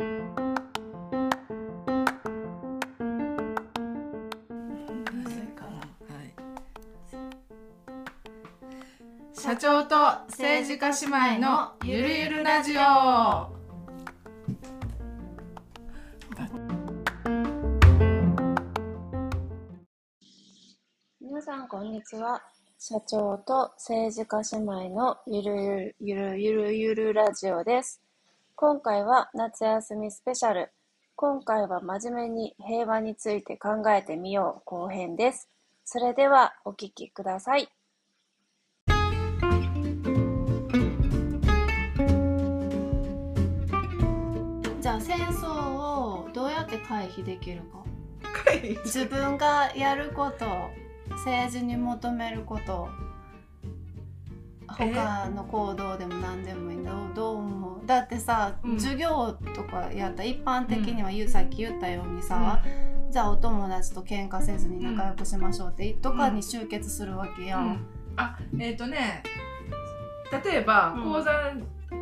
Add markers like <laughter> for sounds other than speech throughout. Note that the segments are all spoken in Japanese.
社長と政治家姉妹のゆるゆるラジオ。皆さんこんにちは。社長と政治家姉妹のゆるゆるゆるゆるゆるラジオです。今回は夏休みスペシャル。今回は真面目に平和について考えてみよう後編です。それではお聞きください。じゃあ戦争をどうやって回避できるか。会自分がやること政治に求めること。え他の行動でも何でもいいの？どう思う？だってさ、うん。授業とかやったら一般的には言う、さっき言ったようにさ、じゃあお友達と喧嘩せずに仲良くしましょうって、とかに集結するわけやん。あえっ、とね例えばうん。講座、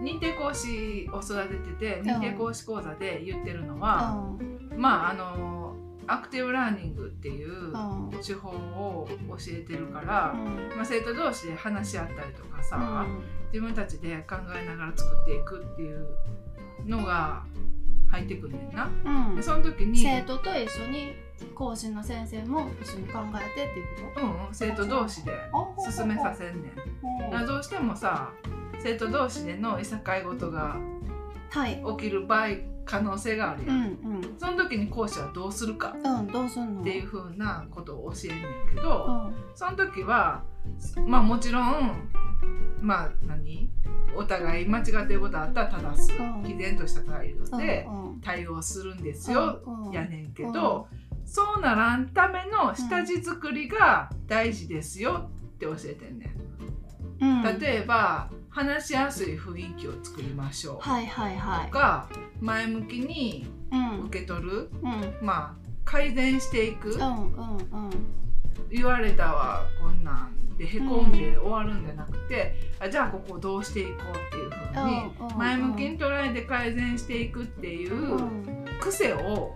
認定講師を育ててて認定講師講座で言ってるのは、まああのアクティブラーニングっていう手法を教えてるから、うん。まあ、生徒同士で話し合ったりとかさ、うん。自分たちで考えながら作っていくっていうのが入ってくんねんな。うん。でその時に生徒と一緒に講師の先生も一緒に考えてっていうこうんうん、生徒同士でと進めさせんねん。どうしてもさ生徒同士でのいさかい事がはい。起きる場合可能性があるや、うんん。その時に講師はどうするかっていう風なことを教えんねんけど、うん。その時はまあもちろんまあ何？お互い間違ってることあったら正すうん。毅然とした態度でうんうん。対応するんですよ、うんやねんけど、そうならんための下地作りが大事ですよって教えてんねん。うん。例えば話しやすい雰囲気を作りましょう。はいはいはといか前向きにうん。受け取る。うん。まあ改善していく。うんうんうん。言われたわこんなんでへこんで終わるんじゃなくてあじゃあここどうしていこうっていうふうに前向きに捉えて改善していくっていううん。癖を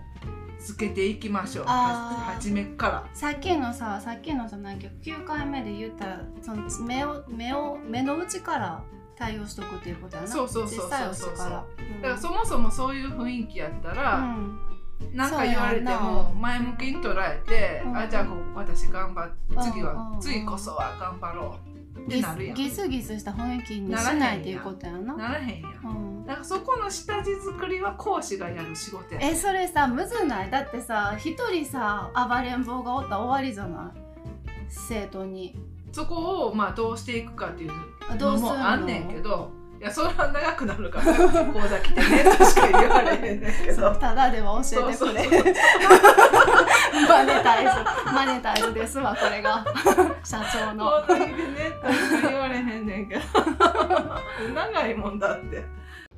つけていきましょう。は初めから。さっきのささっきのじゃないけど9回目で言ったその目を目を目の内から対応しとくっていうことやな。そうそうそうそう小さいう。ちから。だからそもそもそういう雰囲気やったら、うん。なんか言われても前向きに捉えて、うん。あじゃあこう私頑張っ次は、うんうん。次こそは頑張ろうってなるやん。ギスギスした雰囲気にしないっていうことやな。ならへんやん。うん。だからそこの下地作りは講師がやる仕事やえそれさむずない？だってさ一人さ暴れん坊がおったら終わりじゃない？生徒に。そこをまあどうしていくかっていうのどうするの？もあんねんけどいやそれは長くなるから講座来てねとしか言われへんねんけど。ただでは教えてくれ。マネタイズマネタイズですわこれが。社長の。講座来てね言われへんねんけど。長いもんだって。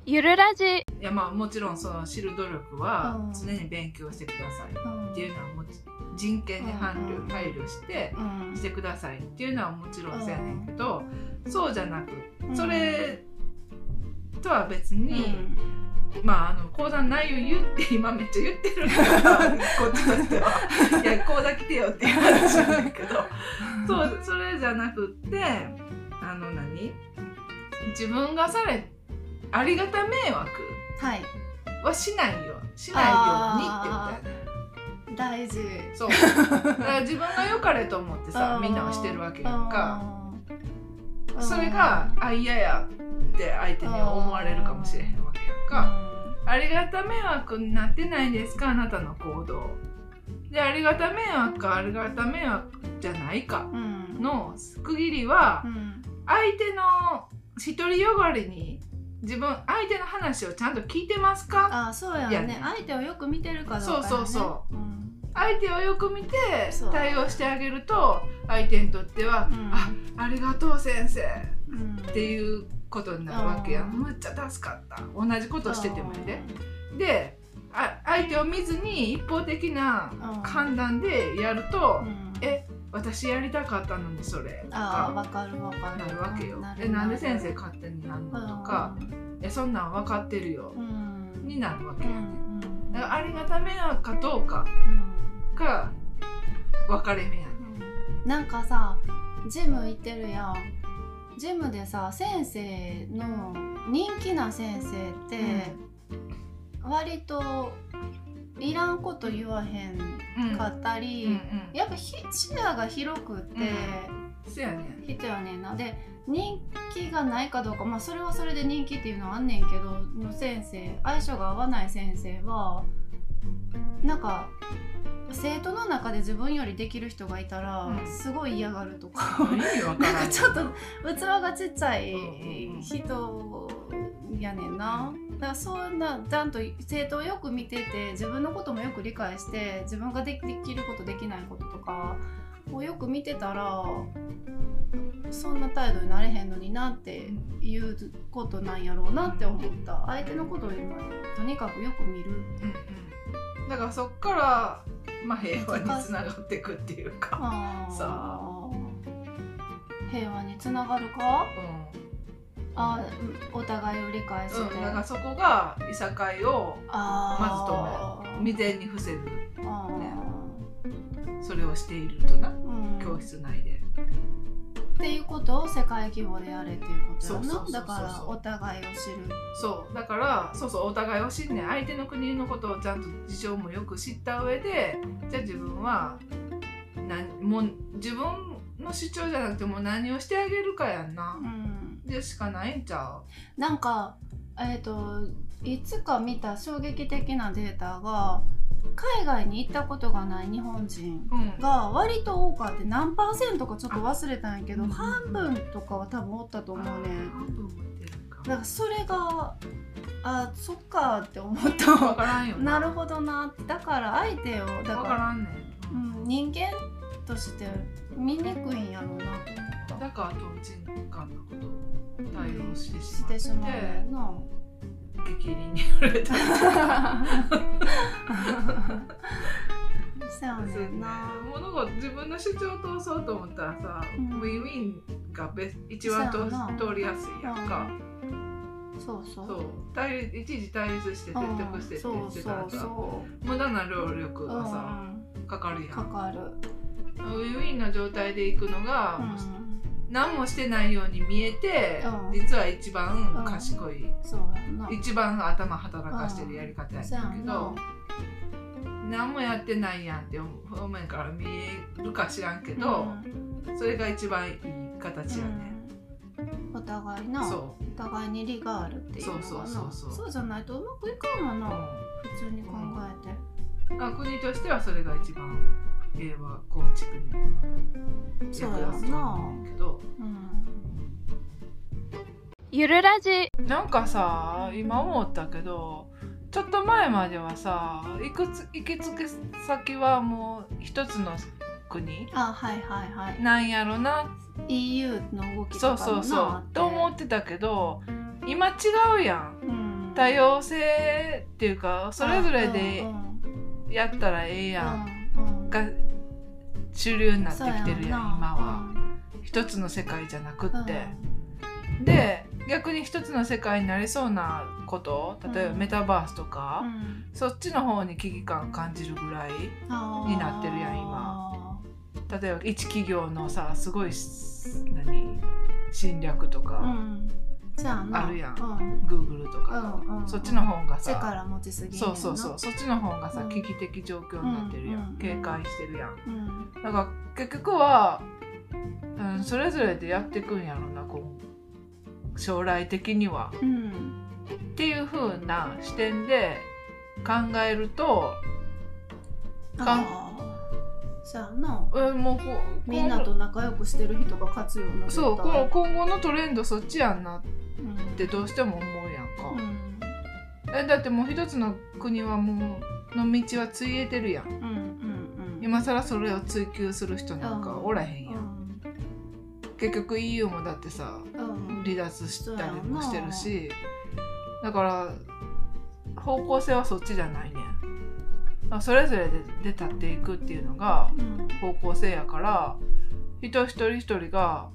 ゆるラジ、いやまあもちろんその知る努力はうん。常に勉強してくださいうんっていうのはもち人権に配慮,、うん配慮してうん。してくださいっていうのはもちろんそうやねんけど、そうじゃなくうん。それとは別に、まああの講座の内容言って今めっちゃ言ってるからこっちとしては。<laughs> いや講座来てよっていう話なんだけど。<laughs> そうそれじゃなくってあの何？自分がされありがた迷惑はい。はしないよしないようにってことやね。大事。そう。だから自分が良かれと思ってさ <laughs> みんなはしてるわけやんか。うんそれがあ嫌やって相手に思われるかもしれへんわけやんか。ありがた迷惑になってないですかあなたの行動。でありがた迷惑かありがた迷惑じゃないかの区切りはうん相手の独りよがりに自分相手の話をちゃんと聞いてますかあそうやいやね相手をよく見てるかどうかやね。そうそうそう。ん。相手をよく見て対応してあげると相手にとっては、うん。あありがとう先生うん。っていうことになるわけやうん。むっちゃ助かった。同じことしててもいいでであ相手を見ずに一方的なうん。判断でやるとう、ん。え私やりたかったのにそれとかあーわかるわかる。なるわけよ。う。えなんで先生勝手にやんのとか、えそんなん分かってるよ。になるわけやね、だからあれがダメなのかどうかうん。が分かれ目やねなんかさジム行ってるやんジムでさ先生の人気な先生って割といらんこと言わへんうん。かったり、うんうん。やっぱひ視野が広くって、人やねんな。で人気がないかどうかまあそれはそれで人気っていうのはあんねんけどの先生相性が合わない先生はなんか生徒の中で自分よりできる人がいたら、うん。すごい嫌がるとか。意味わからなんんかちょっと器がちっちゃいうんうんうん。人やねん。な。だからそんなちゃんと生徒をよく見てて自分のこともよく理解して自分がでできることできないこととかをよく見てたらそんな態度になれへんのになっていうことなんやろうなって思った。相手のことを今とにかくよく見る。うんうん。だからそっから、まあ、平和につながっていくっていうか、さ平和につながるか？うん。あお互いを理解して、うん、だからそこがいさかいをあー。未然に防ぐあー。それをしているとな。うん。教室内でっていうことを世界規模でやれっていうことやな。だからお互いを知る。そう。だからそうそうお互いを知んねん。相手の国のことをちゃんと事情もよく知った上でじゃあ自分は何もう自分の主張じゃなくてもう何をしてあげるかやんな。う、ん。でしかないんちゃなんかえっ、といつか見た衝撃的なデータが海外に行ったことがない日本人が割と多かって何パーセントかちょっと忘れたんやけどうん。半分とかは多分おったと思うね。だか。らそれがあそっかって思っ分たからんよな。るほどなって。だから相手をだ分か、からねん、うん、人間として見にくいんやろうなと思った。だからとんちんかんなことを対応してしまって。しまうな激鱗に触れた。そうやね。物事自分の主張を通そうと思ったらさ、うん。ウィンウィンがベス一番通通りやすいやんか、そうそうそう。対立一時対立して説得してって言ってたらさ無駄な労力うがさ、うん。かかるやん。かかる、ウィンウィンの状態で行くのが、うん何もしてないように見えて、うん。実は一番賢い、そうやんな。一番頭働かしてるやり方やねそうやん。だけどんな、何もやってないやんって表面から見えるか知らんけど、うん。それが一番いい形やね、うん。お互いな。そお互いに利があるっていうのがな。そうそうそうそう。じゃないとうまくいかんわう、な、う普通に考えて、ん。あ国としてはそれが一番平和構築に役立つと思うんだけど。うん。ゆるラジ。なんかさ今思ったけどちょっと前まではさ行くつ行き着く先はもう一つの国あはいはいはい。なんやろな。EU の動きそうとかもなそうそうと思っってたけど今違うやん。て、うん、多様性っていうかそれぞれでうん。やったらええやんが主流になってきてるやん今は。一つの世界じゃなくって。で逆に一つの世界になりそうなこと例えばうん。メタバースとうか、ん。そっちの方に危機感感じるぐらいうんになってるやん今。例えば一企業のさすごいし何？侵略とうか、あるやん。うん。Google とかの、うんうん。そっちの方がさ。そうそうそう。そっちの方がさ、うん。危機的状況になってるやん、うん警戒してるやん。うん。だから結局は、うん、それぞれでやっていくんやろなこう将来的には。うん。っていう風な視点で考えるとかそうやな。うんもうこうみんなと仲良くしてる人が勝つようなそうこ今後のトレンドそっちやんなっうんてどうしても思うやんうか、ん。えだってもう一つの国はもうの道はついえてるやん。うんうんうん。今更それを追求する人なんかおらへんやん、結局 EU もだってさうん。離脱したりもしてるし。だから方向性はそっちじゃないねんだからそれぞれでで立っていくっていうのがうん。方向性やから人一人一人が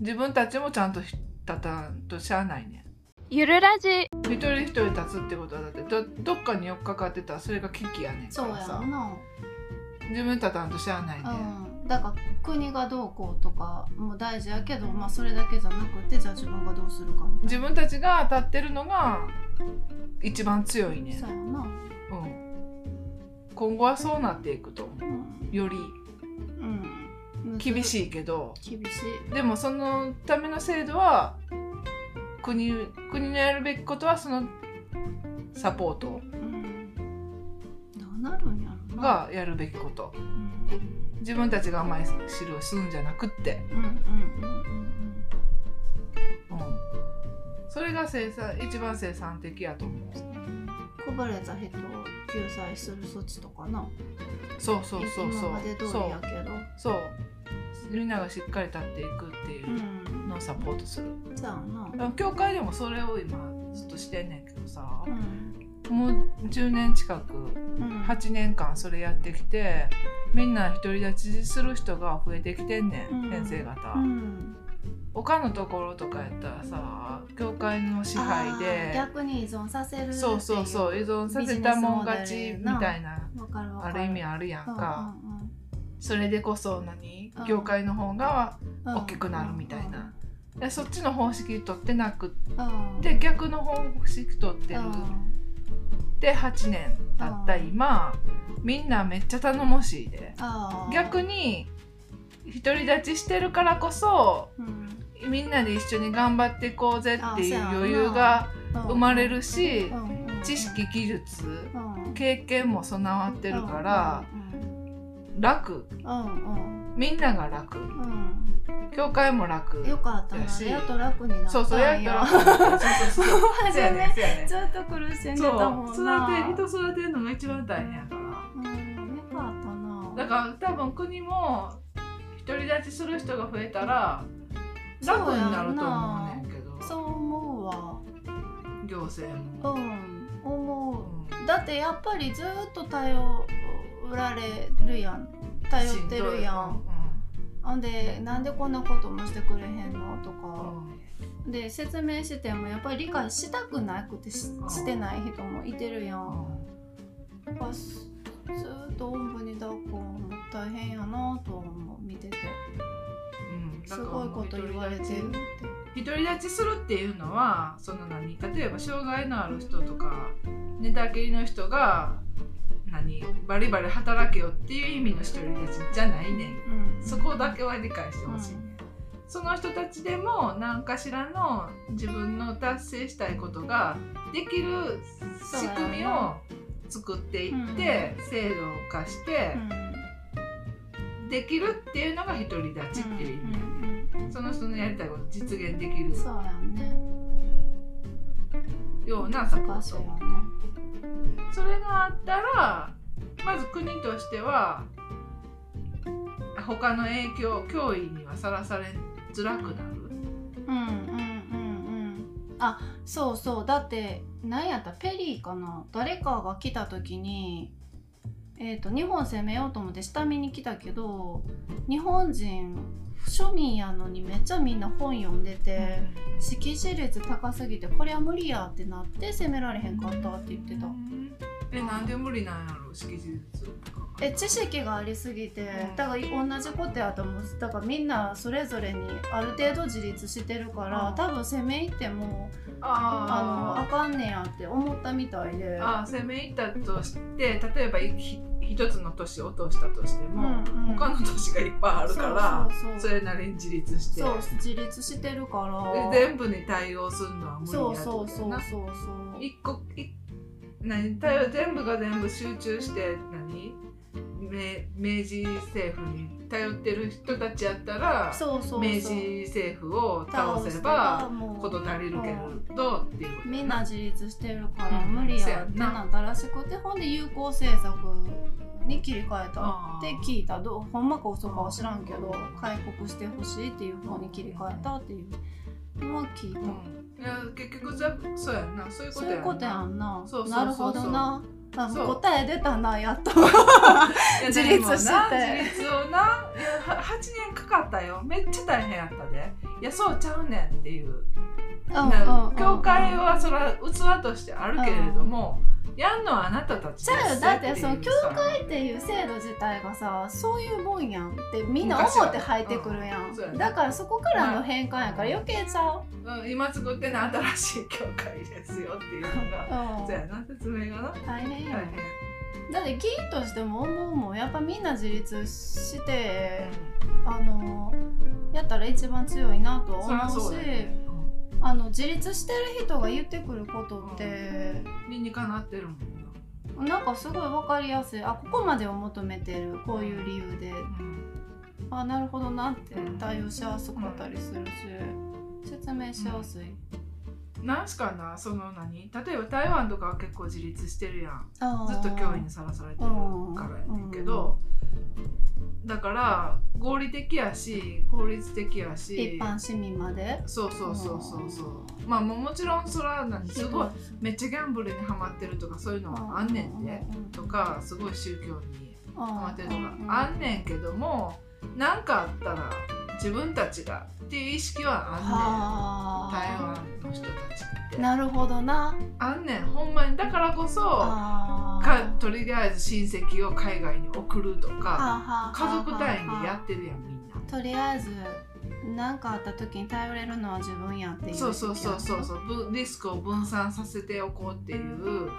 自分たちもちゃんと立たんとしゃあないねん。ゆるラジ。一人一人立つってことはだってどどっかに寄っかかってたらそれが危機やねんそうやからさな。自分立たんとしゃあないね、うん、だから国がどうこうとかも大事やけど、まあ、それだけじゃなくてじゃあ自分がどうするか自分たちが立ってるのが一番強いねん。そうやな、うん、今後はそうなっていくとよりうん、厳いしいけど。厳しい。でもそのための制度は国国のやるべきことはそのサポート。うん。どうなるんやろな。がやるべきこと。うん。自分たちが甘い汁を吸うんじゃなくって、うんうんうんうん。うん、それが生産一番生産的やと思ううんこぼれた人を救済する措置とかな。そうそうそうそう。今まで通りそうやけど。そう。みんながしっかり立っていくっていううん。のをサポートする。そうやな。だから教会でもそれを今ずっとしてんねんけどさ。うん。もう10年近くうん。8年間それやってきてみんな独り立ちする人が増えてきてんねん、うん。先生方、うん他のところとかやったらさ教会の支配で逆に依存させるそうそうそう依存させたもん勝ちみたいなある意味あるやんか、うんうんそれでこそ何？うん。教会の方がうん。大きくなるみたいな、でそっちの方式取ってなくて逆の方式取ってる。うん。で8年経った今みんなめっちゃ頼もしいで。逆に独り立ちしてるからこそうんみんなで一緒に頑張っていこうぜっていう余裕が生まれるし知識技術うん。経験も備わってるからうん楽うん。みんなが楽。うん。教会も楽うんよかったな。やっと楽になったんそうそうやった。ら <laughs> そうそう初めんそうやねん。ずっと苦しんでそうたもんな育て人育てるのが一番大変やから。うんよかったな。だから多分国も独り立ちする人が増えたら楽にな。ると思うねんけど。そう思うわ。行政うも、ん思う。だってやっぱりずっと頼られるやん。頼ってるやん。ほんでなんでこんなこともしてくれへんのとうかん。で説明してもやっぱり理解したくなくてしうん。してない人もいてるやん。うん。やっぱすずっとおんぶに抱っこも大変やなと思う。見てて。うんすごいこと言われてるって独り立ちするっていうのはその何例えば障害のある人とか寝たきりの人が何バリバリ働けよっていう意味の独り立ちじゃないねん。うん。そこだけは理解してほしいね、その人たちでも何かしらの自分の達成したいことができる仕組みを作っていって、制度化してうん。できるっていうのが独り立ちっていう意味、うんうんその人のやりたいこと実現できるそうやんね。ようなサポート難しいよね。それがあったらまず国としては他の影響脅威にはさらされづらくなる。うんうんうんうん。あそうそう。だって何やった？ペリーかな？誰かが来た時にえー、と日本攻めようと思って下見に来たけど日本人庶民やのにめっちゃみんな本読んでて、識字率高すぎてこれは無理やってなって攻められへんかったって言ってた。えなんで無理なんやろ？識字率え知識がありすぎてうん。だから同じことやと思う。だからみんなそれぞれにある程度自立してるからうん。多分攻め入ってもあのああかんねやって思ったみたいで。ああ攻め入ったとして例えばひ一つの都市を落としたとしても、うんうん。他の都市がいっぱいあるからそうそうそう。それなりに自立して。そう自立してるから。で全部に対応するのは無理やそうそうそうそうそう。一個い何対応全部が全部集中して何？明明治政府に頼ってる人たちやったらそうそうそう。明治政府を倒せばもうこと足りるけどっていうことみんな自立してるからうん。無理やってな。なったらしくてほんで有効政策に切り替えた。って聞いた。どうほんまか嘘かは知らんけどうん開国してほしいっていう方に切り替えたっていう。のは聞いた、うん。いや結局じゃそうやんな。そういうことやんな。そういうことやんな。そうそうそうそう。なるほどな答え出たなやっと。<laughs> 自立して自立をないやは8年かかったよ。めっちゃ大変やったで。いやそうちゃうねんっていう。うんなうん教会はそれは器としてあるけれども、やんのはあなたたちじゃあよだってその教会会っていう制度自体がさそういうもんやんってみんな思って入ってくるやん、うん。だからそこからの変換やから余計ちゃう。ん、今作っての新しい教会ですよっていうのが、う、うん。そうやな説明がな。大変やん。大変、だって議員としても思うもん。やっぱみんな自立してあのやったら一番強いなとそりゃ思うしあの自立してる人が言ってくることって、うん、理にかなってるもんな、なんかすごい分かりやすい。あここまでを求めてるこういう理由で。うん。あなるほどなって対応しやすかったりするし説明しやすい、なんすかなその何？例えば台湾とかは結構自立してるやん。ずっと脅威にさらされてるからやねんけど、だから合理的やし効率的やし。一般市民まで？そうそうそうそうそう。まあもちろんそれは何？すごいめっちゃギャンブルにはまってるとかそういうのはあんねんでとかすごい宗教にハマってるとかあんねんけどもなんかあったら自分たちがっていう意識はあんねん。台湾の人たちって。なるほどな。あんねん。ほんまにだからこそかとりあえず親戚を海外に送るとか家族単位でやってるやんみんな。とりあえず何かあった時に頼れるのは自分やっていうそうそうそうそうそう。ぶリスクを分散させておこうっていう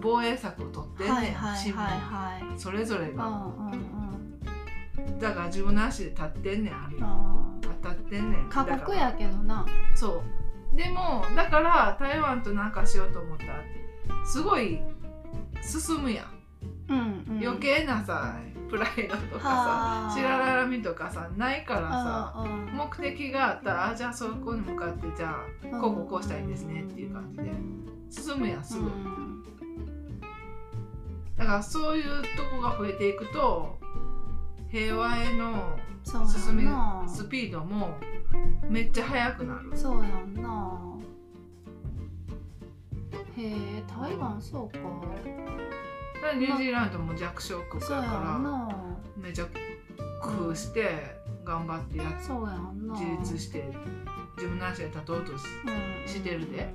防衛策を取ってんねん、はいはいはいはい。それぞれが、うんうんうんだから自分の足で立ってんねんある意味あ立ってんねん。ー過酷やけどな。そう。でもだから台湾となんかしようと思ったらすごい進むやん、うんうん。余計なさプライドとかはあ。さ白らみとかさないからさ目的があったらあじゃあそこに向かってじゃあこうこうこうしたいんですねっていう感じで進むやんすぐ、うん。だからそういうとこが増えていくと平和への進みスピードもめっちゃ速くなる。そうやんな。へえ台湾そうか。ニュージーランドも弱小国だからな。めちゃ工夫して頑張ってやっそうやんな。自立して自分の足で立とうとしうん。してるで。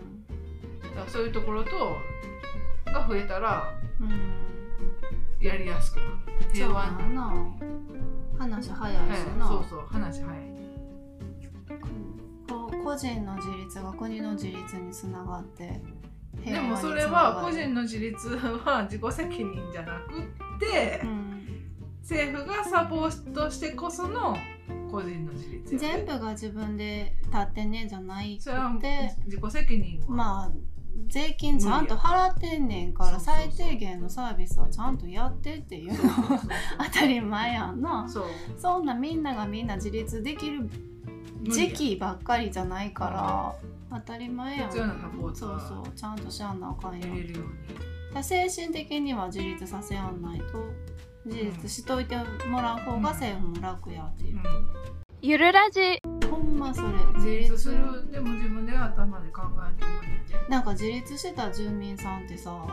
だからそういうところとが増えたらやりやすくなる。平和な話早いしはいな、そうそう話早い。個人の自立が国の自立につながってでもそれは個人の自立は自己責任じゃなくって、うん政府がサポートしてこその個人の自立全部が自分で立ってねじゃないくそれはて自己責任は、まあ税金ちゃんと払ってんねんから最低限のサービスはちゃんとやってっていうの当たり前やんな。そんなみんながみんな自立できる時期ばっかりじゃないから当たり前やん。そうはそうちゃんとしやんなあかんよ入れるようにだ精神的には自立させやんないと自立しといてもらう方が政府も楽やっていう、ゆるラジほんまそれ自自立立する。でも自分で頭で考えてもいいんでなんか自立した住民さんってさ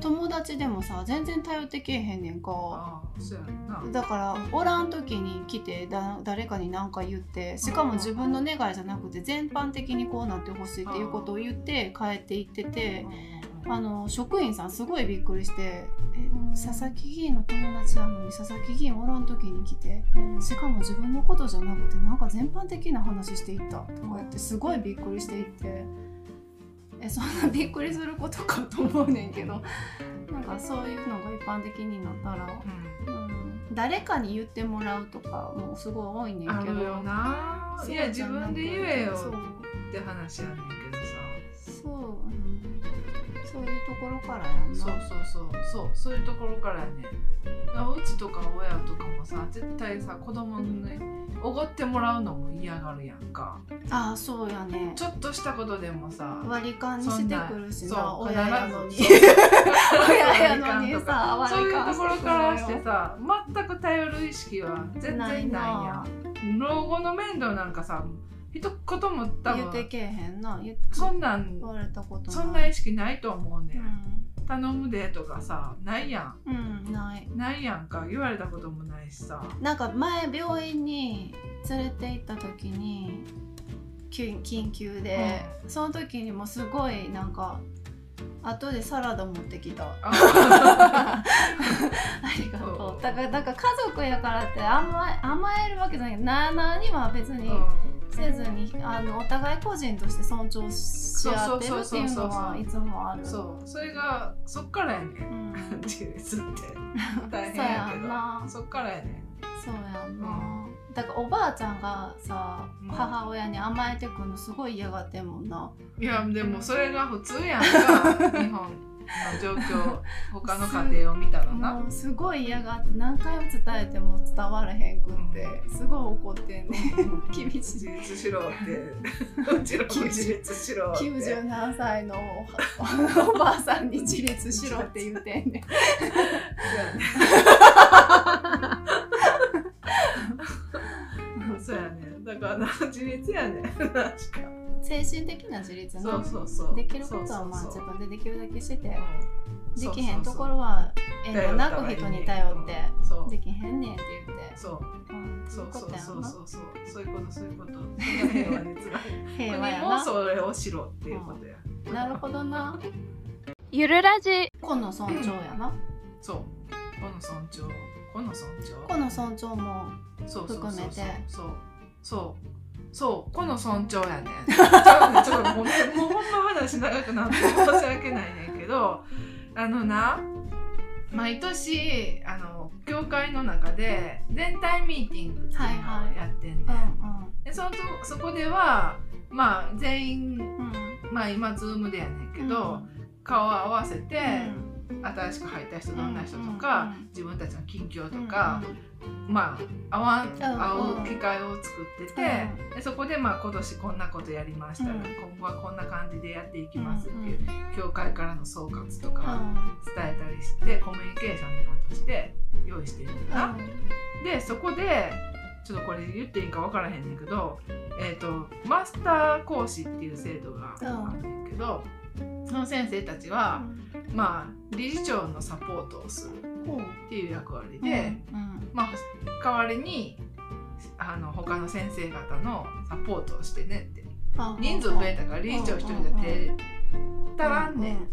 友達でもさ全然頼ってけえへんねんか。ああそうやんな。だからおらん時に来てだ誰かに何か言ってしかも自分の願いじゃなくて全般的にこうなってほしいっていうことを言って帰っていっててあの職員さんすごいびっくりして「え佐々木議員の友達なのに佐々木議員おらん時に来てしかも自分のことじゃなくてなんか全般的な話していった」とか言ってすごいびっくりしていって。えそんなびっくりすることかと思うねんけどなんかそういうのが一般的になったら、うん。うん、誰かに言ってもらうとかもすごい多いねんけど。あるよな。いや自分で言えよって話やねんけどさ。そう、う。ん、そういうところからやんな。そうそうそう。そうそういうところからやね。うちとか親とかもさ絶対さ子供におごってもらうのも嫌がるやんか。ああそうやね。ちょっとしたことでもさ割り勘にしてくるしなそう親やのに。<laughs> 親やのにさそういうところからしてくさ全く頼る意識は全然ないやん。老後の面倒なんかさ一言も多分言ってけえへんな。言そんなん言われたことない。そんな意識ないと思うね、、うん。頼むでとかさないやん。ん、うん、ない。ないやんか。言われたこともないしさ。なんか前病院に連れて行った時に緊緊急で、その時にもすごいなんか後でサラダ持ってきた。あ。<laughs> りがとう。だからだから家族やからって甘え甘えるわけじゃない。けどなあなあには別にせずにあのお互い個人として尊重し合ってるっていうのはいつもある。そうそれがそっからやねん。<laughs> 自立って。<laughs> 大変やけど。そっからやねん。そうやんな、だからおばあちゃんがさ、うん、母親に甘えてくるのすごい嫌がってんもんな。いやでもそれが普通やんか <laughs> 日本の <laughs> 状況 <laughs> 他の家庭を見たらな。<laughs> すごい嫌がって何回も伝えても伝わらへんくって、すごい怒ってんね厳しい。自立しろってうちの自立しろって97歳のおばあさんに自立しろって言うてんねん。そうやね。だから自立やね確か精神的な自立そうそうそう。できることはまあ自分でできるだけして、できへんところは縁がなく人に頼ってできへんねんって言ってそう、そうそうそう。そうそうそういうことそういうこと平和につらい平和やな。それをしろっていうことや、なるほどな。ゆるラジ。この尊重やな、そう。この尊重。この尊重。この尊重も含めてそうそう。そうこの尊重やね <laughs> ちょっとごめんもうほんま話長くなって申し訳ないねんけどあのな毎年あの教会の中で全体ミーティングっていうのをやってんね、はいはい、でそのそこではまあ全員、うん、まあ今ズームでやねんけど、うん、顔を合わせて、うん新しく入った人どんな人とか、自分たちの近況とか、まあ会わ会う機会を作ってて、でそこでまあ今年こんなことやりました、今後はこんな感じでやっていきますっていう、教会からの総括とか伝えたりしてコミュニケーションとして用意してるんだな。でそこでちょっとこれ言っていいか分からへんねんけど、えーと、マスター講師っていう制度があるんだけど。その先生たちは、うん、まあ理事長のサポートをするっていう役割で、うん、まあ代わりにあの他の先生方のサポートをしてねって人数増えたから理事長一人で手足らんねん。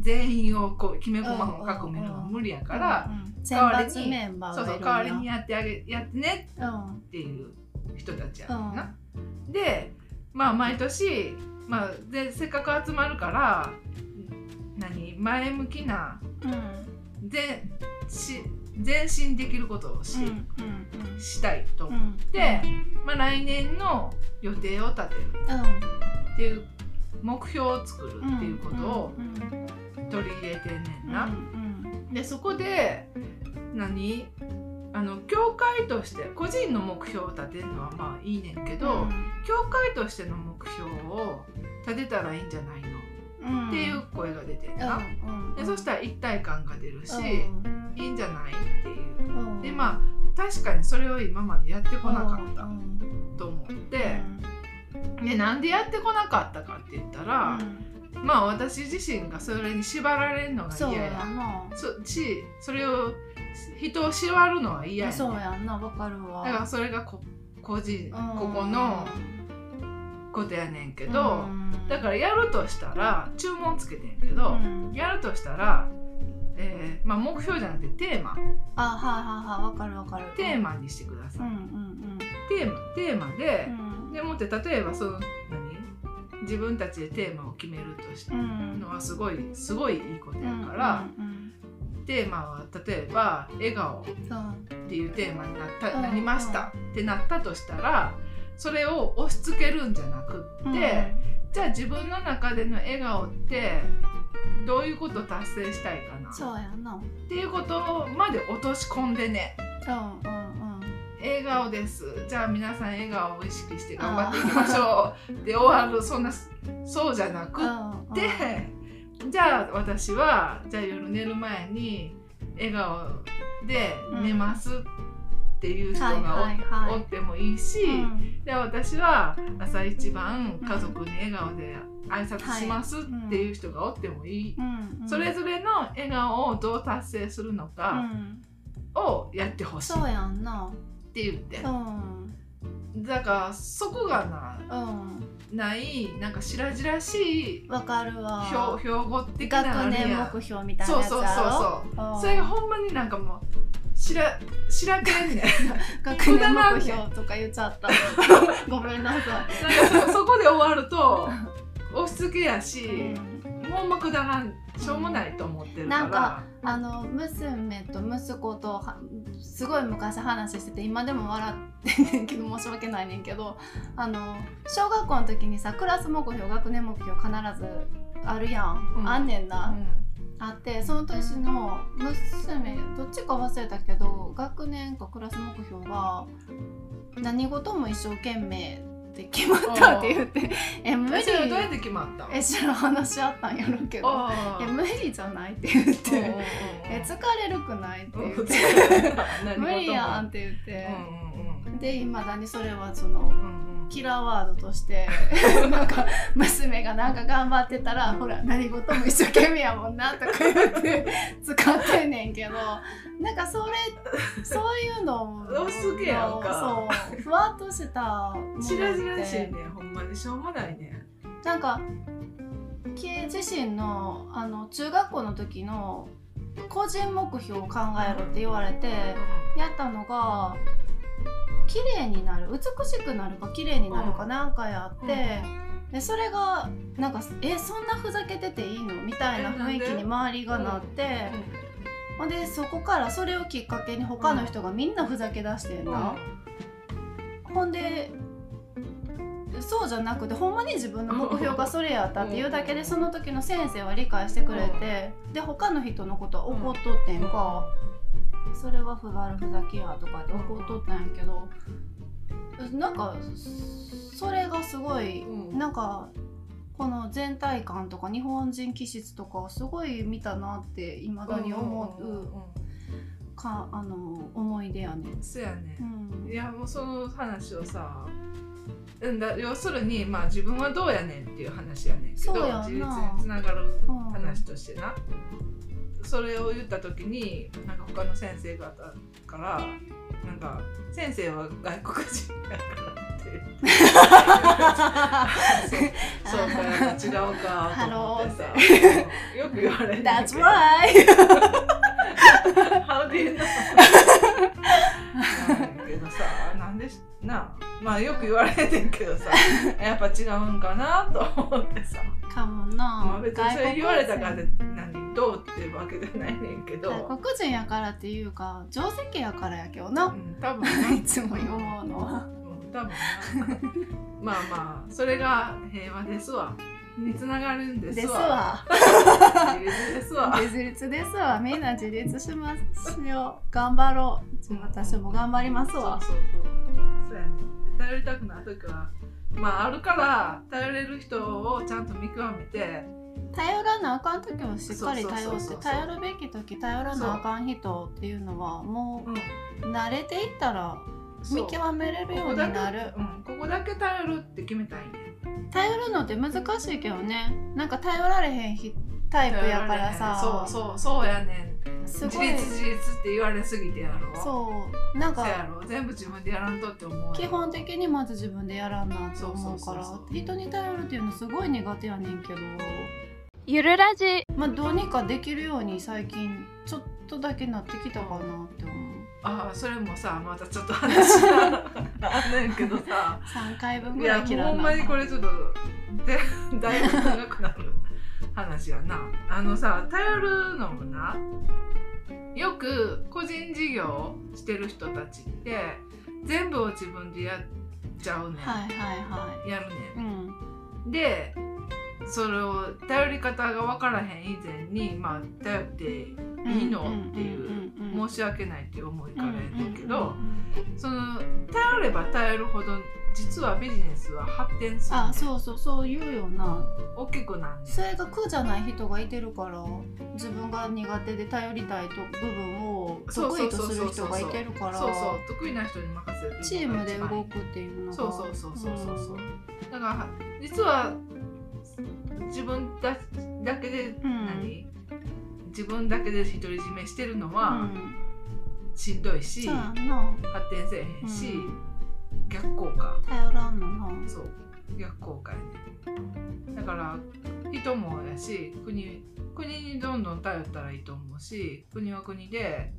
全員をこうきめ細かく見るのが無理やから代わりにそうそう代わりにやってあげやってねっていう人たちやな。でまあ毎年まあ、でせっかく集まるから何？前向きな、うん、でし前進できることをししたいと思って、うん、まあ、来年の予定を立てる。っていう目標を作るっていうことを取り入れてんねんな。でそこで何？あの教会として個人の目標を立てるのはまあいいねんけど、うん、教会としての目標を立てたらいいんじゃないの、うん、っていう声が出てな、うん、でそしたら一体感が出るし、いいんじゃないっていう、でまあ確かにそれを今までやってこなかったと思って、でなんでやってこなかったかって言ったら、まあ私自身がそれに縛られるのが嫌や。そしそれを人を縛るのは嫌や、そうやんな。わかるわ。だからそれがこ個人ここのことやねんけど、だからやるとしたら注文つけてんけど、やるとしたら、えーまあ、目標じゃなくてテーマ。あはいはいはいわかるわかる。テーマにしてください、うんうんうん、テーマテーマで、うん、でもって例えばその何？自分たちでテーマを決めるとしてのはすごいすごいいいことやから、うんうんうん。テーマは例えば「笑顔」っていうテーマになったなりましたってなったとしたらそれを押し付けるんじゃなくって、うん、じゃあ自分の中での笑顔ってどういうことを達成したいかな。そうやな。っていうことまで落とし込んでね。うんうん笑顔です。じゃあ皆さん笑顔を意識して頑張っていきましょう。<laughs> で終わるそんなそうじゃなくってじゃあ私はじゃあ夜寝る前に笑顔で寝ます。っていう人がお,、ってもいいし、で私は朝一番家族に笑顔で挨拶しますっていう人がおってもいい、それぞれの笑顔をどう達成するのかをやってほしいそうやんな。って言って。だからそこがなうん。ないなんか白々しいわかるわ。標標語的なあ学年目標みたいなやつそうそうそうやろそう。うん。それがほんまになんかもうしらしらけんね。ん <laughs> 学年目標とか言っちゃった。<laughs> ごめんなさなんかそそこで終わると <laughs> 押し付けやい、し、うん。もうまくだらんしょうもないと思ってるから。なんかあの娘と息子とはすごい昔話してて今でも笑ってんねんけど申し訳ないねんけどあの小学校の時にさクラス目標学年目標必ずあるやん、うん。あんねんな、うんあってその年の娘どっちか忘れたけど学年かクラス目標は何事も一生懸命って決まったって言って <laughs> え無理。どうやって決まったの？え知らん話あったんやろうけどあえ無理じゃないって言ってうんうんうん。え疲れるくないって言っうん。<laughs> て無理やんって言って。うんうんでいまだにそれはそのうんうんうんキラーワードとして <laughs> なんか娘がなんか頑張ってたらほら何事も一生懸命やもんなとか言って使ってんねんけどなんかそれそういうの押し付けやんか。そうふわっとしたしらじらしいねほんまに。しょうもないね。なんか自身のあの中学校の時の個人目標を考えろって言われてやったのが綺麗になる美しくなるか綺麗になるかなんかやって、でそれがなんかえそんなふざけてていいの？みたいな雰囲気に周りがなって、ほん。でそこからそれをきっかけに他の人がみんなふざけ出してんな、ほんでそうじゃなくてほんまに自分の目標がそれやったっていうだけでその時の先生は理解してくれてで他の人のことは怒っとってんか、それはふ悪ふざけやとかって怒っとったんやけどなんかそれがすごいうん。なんかこの全体感とか日本人気質とかをすごい見たなっていまだに思うんうんうんうかあの思い出やねん。そうやね。うん。いやもうその話をさうんだ要するにまあ自分はどうやねんっていう話やねんけどそうやんな。自立につながるうん話としてな、それを言った時になんか他の先生方からなんか先生は外国人やからって <laughs> そうか違うかと思ってさうんよく言われる That's right! <laughs> How do you know? <laughs> けどさなんでしなまあよく言われてんけどさ <laughs> やっぱ違うんかなと思ってさ。かもな、まあ別にそれ言われたから外で何どうっていうわけじゃないねんけど、国外国人やからっていうか定石やからやけどうな、ん、多分な。<laughs> いつも思うのは。うん、多分な。まあまあそれが平和ですわにつながるんですですわ。わ自立ですわ。自立ですわ。みんな自立しますよ頑張ろう。私も頑張りますわ。そうそうそう。そうやね。で頼りたくない時はまああるから頼れる人をちゃんと見極めて。頼らなあかん時はしっかり頼って頼るべき時頼らなあかん人っていうのはもう慣れていったら見極めれるようになる。うん、ここだけ頼るって決めたいね頼るのって難しいけどねなん。か頼られへん。ひタイプやからさそうそうそうやねん。すごい。自立自立って言われすぎてやろ。そう。なんかろ。全部自分でやらんとって思うよ基本的にまず自分でやらんなって思うから。そうそうそうそう。人に頼るっていうのすごい苦手やねんけど。ゆるラジ。まあどうにかできるように最近ちょっとだけなってきたかなって思うああそれもさまたちょっと話があんねんけどさ。3回分いぐらやい切らなもうほんまにこれちょっとでだいぶ長くなる話やな。あのさ頼るのもなよく個人事業してる人たちって全部を自分でやっちゃうねん、はいはいはやるねいうんん。でそれを頼り方が分からへん以前にまあ頼っていいのっていう申し訳ないっていう思いからやねんけどその頼れば頼るほど実はビジネスは発展する。あそうそうそう言うよな。大きくなそれが苦じゃない人がいてるから自分が苦手で頼りたいと部分を得意とする人がいてるから。そうそう得意な人に任せるチームで動くくっていうのが。そうそうそうそうそうそう。うん。だから実は自分だだけで、うん。何？自分だけで独り占めしてるのうはん。しんどいし、発展せえへんし、逆効果。頼らんのな。そう。逆効果やねだから人もやし国国にどんどん頼ったらいいと思うし国は国で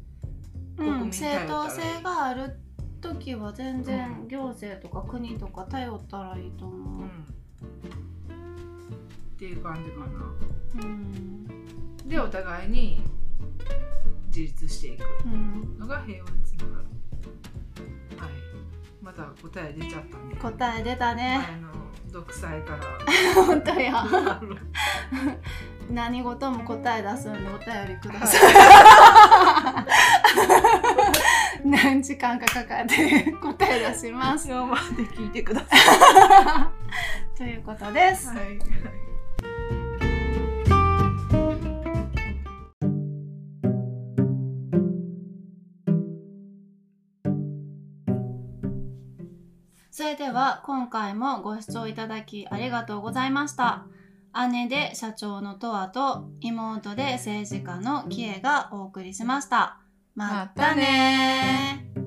うん、国民頼正ったらいい。当性がある時は全う然ん。行政とか国とか頼ったらいいとう。思う。んっていう感じかな。うん。でお互いに自立していく。うん、のが平和につながる。はい。また答え出ちゃったね答え出たね。独裁から。<laughs> 本当や。<laughs> 何事も答え出すんでお便りください。<laughs> 何時間かかかって答え出します。今まで聞いてください。ということです。はいれでは今回もご視聴いただきありがとうございました。姉で社長のとわと妹で政治家のキエがお送りしました。またねー